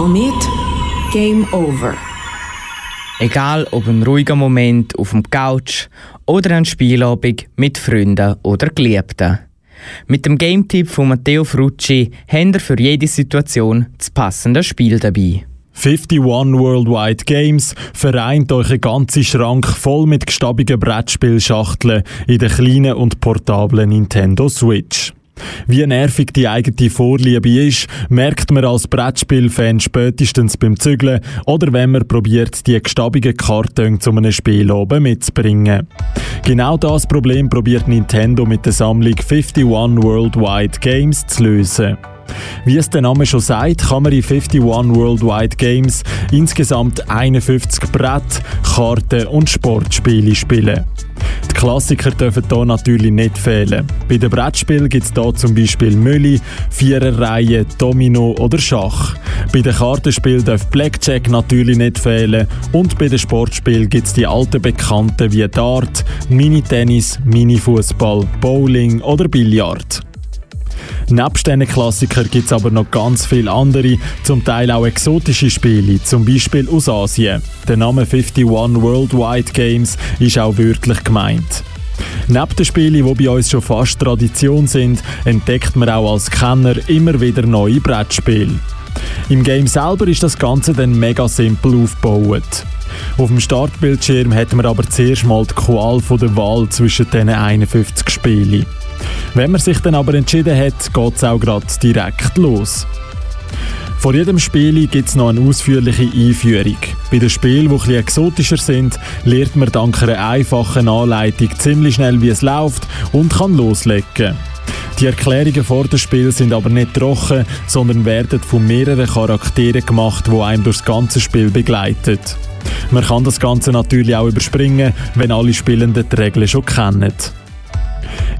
Komet Game Over. Egal ob ein ruhiger Moment auf dem Couch oder ein Spielabend mit Freunden oder Geliebten. Mit dem Game-Tipp von Matteo Frucci haben ihr für jede Situation das passende Spiel dabei. 51 Worldwide Games vereint euch einen ganzen Schrank voll mit gestabigen Brettspielschachteln in der kleinen und portablen Nintendo Switch. Wie nervig die eigene Vorliebe ist, merkt man als Brettspielfan spätestens beim Zügeln oder wenn man probiert, die gestabigen Karten zu einem Spiel oben mitzubringen. Genau das Problem probiert Nintendo mit der Sammlung 51 Worldwide Games zu lösen. Wie es der Name schon sagt, kann man in 51 Worldwide Games insgesamt 51 Brett, Karten und Sportspiele spielen. Klassiker dürfen hier natürlich nicht fehlen. Bei den Brettspielen gibt es hier zum Beispiel Mülli, Viererreihe, Domino oder Schach. Bei den Kartenspielen darf Blackjack natürlich nicht fehlen und bei den Sportspielen gibt es die alten Bekannten wie Dart, Mini-Tennis, Mini-Fußball, Bowling oder Billard. Nebst diesen Klassikern gibt es aber noch ganz viele andere, zum Teil auch exotische Spiele, zum Beispiel aus Asien. Der Name 51 Worldwide Games ist auch wirklich gemeint. Neben den Spielen, die bei uns schon fast Tradition sind, entdeckt man auch als Kenner immer wieder neue Brettspiele. Im Game selber ist das Ganze dann mega simpel aufgebaut. Auf dem Startbildschirm hat man aber zuerst mal die Qual der Wahl zwischen diesen 51 Spielen. Wenn man sich dann aber entschieden hat, geht es auch gerade direkt los. Vor jedem Spiel gibt es noch eine ausführliche Einführung. Bei den Spielen, die etwas exotischer sind, lernt man dank einer einfachen Anleitung ziemlich schnell, wie es läuft und kann loslegen. Die Erklärungen vor dem Spiel sind aber nicht trocken, sondern werden von mehreren Charakteren gemacht, die einem durch das ganze Spiel begleiten. Man kann das Ganze natürlich auch überspringen, wenn alle Spielenden die Regeln schon kennen.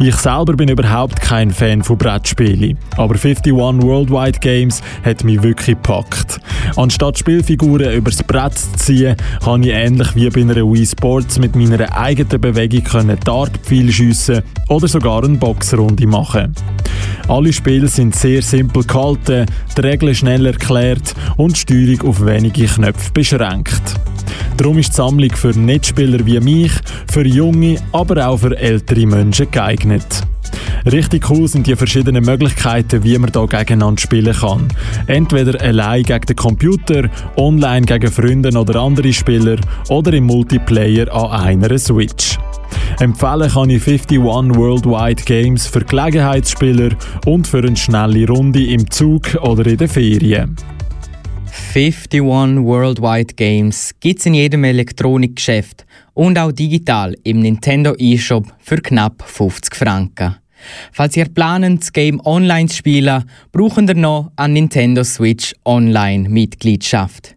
Ich selber bin überhaupt kein Fan von Brettspielen, aber 51 Worldwide Games hat mich wirklich gepackt. Anstatt Spielfiguren übers Brett zu ziehen, habe ich ähnlich wie bei einer Wii Sports mit meiner eigenen Bewegung können Dartpfeil schiessen oder sogar eine Boxrunde machen. Alle Spiele sind sehr simpel gehalten, die Regeln schnell erklärt und die Steuerung auf wenige Knöpfe beschränkt. Darum ist die Sammlung für Netzspieler wie mich, für junge, aber auch für ältere Menschen geeignet. Richtig cool sind die verschiedenen Möglichkeiten, wie man hier gegeneinander spielen kann. Entweder allein gegen den Computer, online gegen Freunde oder andere Spieler oder im Multiplayer an einer Switch. Empfehlen kann ich 51 Worldwide Games für Gelegenheitsspieler und für eine schnelle Runde im Zug oder in den Ferien. 51 Worldwide Games gibt es in jedem Elektronikgeschäft und auch digital im Nintendo eShop für knapp 50 Franken. Falls ihr planet, das Game online zu spielen, brauchen ihr noch eine Nintendo Switch Online Mitgliedschaft.